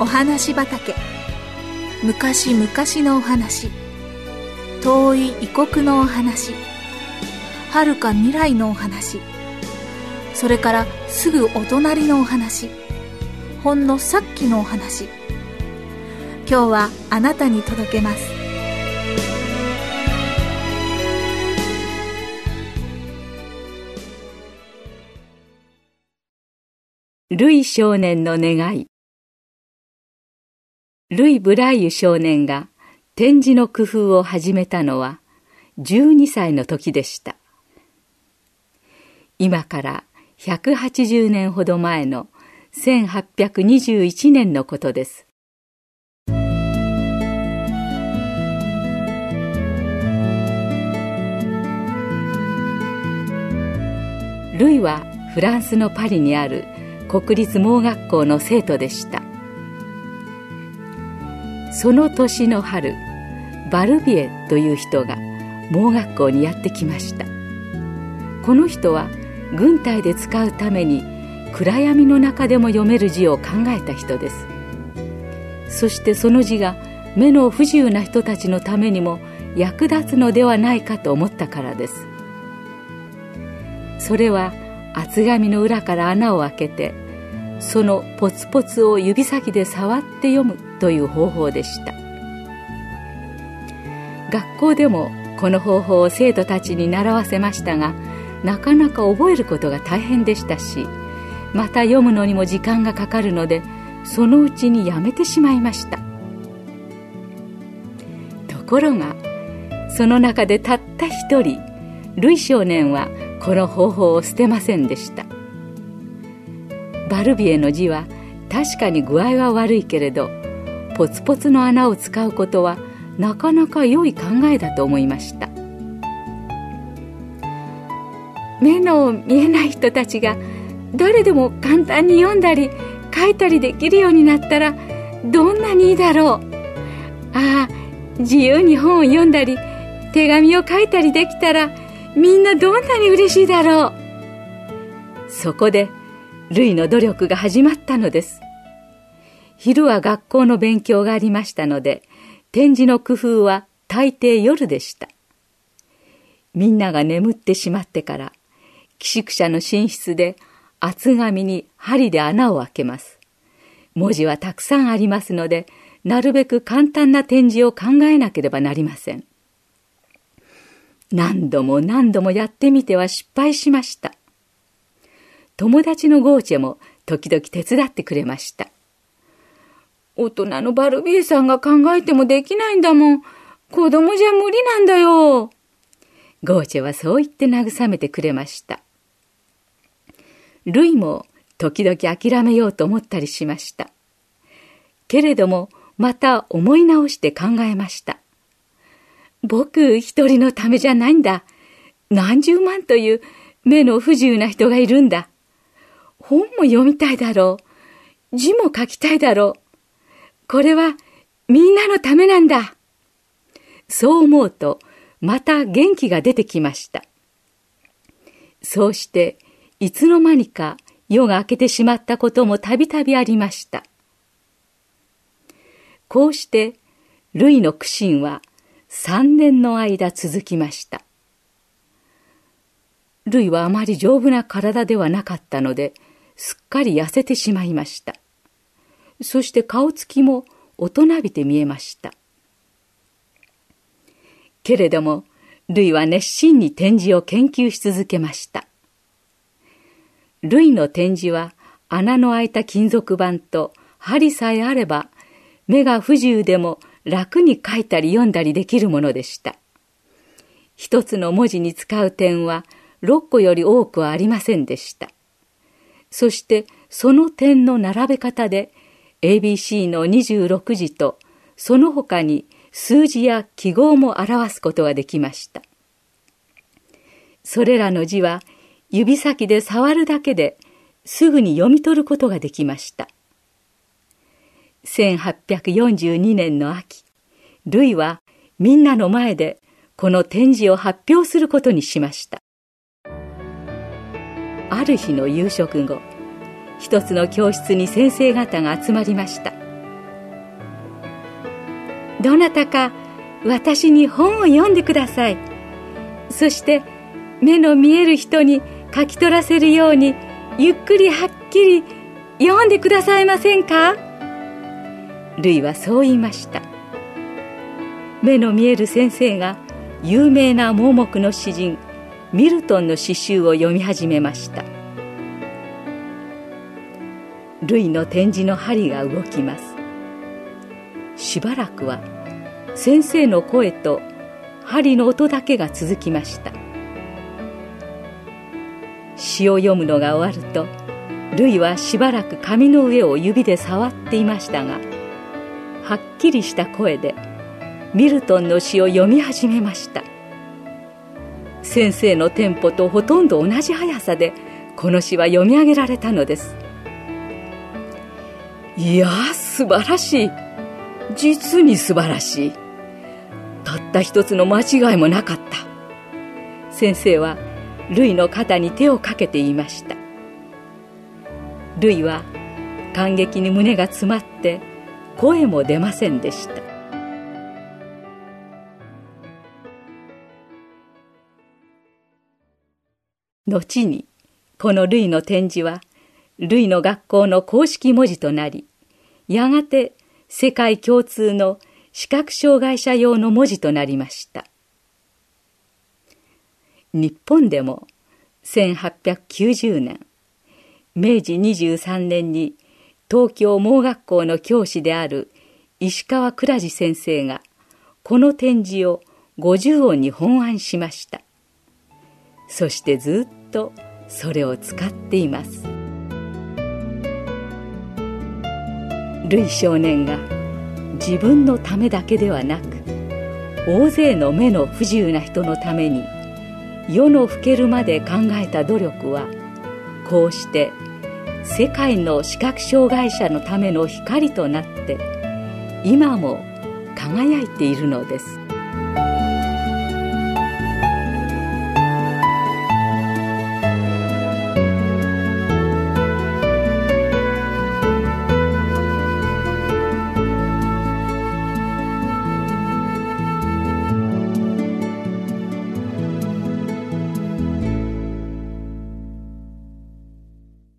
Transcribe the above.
お話畑。昔々のお話。遠い異国のお話。遥か未来のお話。それからすぐお隣のお話。ほんのさっきのお話。今日はあなたに届けます。ルイ少年の願い。ルイ・ブライユ少年が展示の工夫を始めたのは12歳の時でした。今から180年ほど前の1821年のことです。ルイはフランスのパリにある国立盲学校の生徒でした。その年の春バルビエという人が盲学校にやってきました。この人は軍隊で使うために暗闇の中でも読める字を考えた人です。そしてその字が目の不自由な人たちのためにも役立つのではないかと思ったからです。それは厚紙の裏から穴を開けてそのポツポツを指先で触って読むという方法でした。学校でもこの方法を生徒たちに習わせましたがなかなか覚えることが大変でしたしまた読むのにも時間がかかるのでそのうちにやめてしまいました。ところがその中でたった一人ルイ少年はこの方法を捨てませんでした。バルビエの字は確かに具合は悪いけれどポツポツの穴を使うことはなかなか良い考えだと思いました。目の見えない人たちが誰でも簡単に読んだり書いたりできるようになったらどんなにいいだろう。ああ自由に本を読んだり手紙を書いたりできたらみんなどんなに嬉しいだろう。そこでルイの努力が始まったのです昼は学校の勉強がありましたので展示の工夫は大抵夜でしたみんなが眠ってしまってから寄宿舎の寝室で厚紙に針で穴を開けます。文字はたくさんありますので、なるべく簡単な展示を考えなければなりません。何度も何度もやってみては失敗しました。友達のゴーチェも時々手伝ってくれました。大人のバルビエさんが考えてもできないんだもん。子供じゃ無理なんだよ。ゴーチェはそう言って慰めてくれました。ルイも時々諦めようと思ったりしました。けれども、また思い直して考えました。僕一人のためじゃないんだ。何十万という目の不自由な人がいるんだ。本も読みたいだろう。字も書きたいだろう。これはみんなのためなんだ。そう思うと、また元気が出てきました。そうして、いつの間にか夜が明けてしまったこともたびたびありました。こうして、ルイの苦心は三年の間続きました。ルイはあまり丈夫な体ではなかったので、すっかり痩せてしまいました。そして顔つきも大人びて見えました。けれども、ルイは熱心に展示を研究し続けました。類の展示は穴の開いた金属板と針さえあれば目が不自由でも楽に書いたり読んだりできるものでした。一つの文字に使う点は6個より多くはありませんでした。そしてその点の並べ方で ABC の26字とその他に数字や記号も表すことができました。それらの字は指先で触るだけですぐに読み取ることができました。1842年の秋、ルイはみんなの前でこの展示を発表することにしました。ある日の夕食後、一つの教室に先生方が集まりました。どなたか私に本を読んでください。そして目の見える人に書き取らせるようにゆっくりはっきり読んでくださいませんか？ルイはそう言いました。目の見える先生が有名な盲目の詩人ミルトンの詩集を読み始めました。ルイの展示の針が動きます。しばらくは先生の声と針の音だけが続きました。詩を読むのが終わるとルイはしばらく紙の上を指で触っていましたがはっきりした声でミルトンの詩を読み始めました。先生のテンポとほとんど同じ速さでこの詩は読み上げられたのです。いや素晴らしい。実に素晴らしい。たった一つの間違いもなかった。先生はルイの肩に手をかけて言いました。ルイは感激に胸が詰まって声も出ませんでした。後にこの類の展示は類の学校の公式文字となりやがて世界共通の視覚障害者用の文字となりました。日本でも1890年明治23年に東京盲学校の教師である石川倉治先生がこの展示を50音に本案しました。そしてずっとそれを使っていますルイ少年が自分のためだけではなく大勢の目の不自由な人のために世の更けるまで考えた努力はこうして世界の視覚障害者のための光となって今も輝いているのです。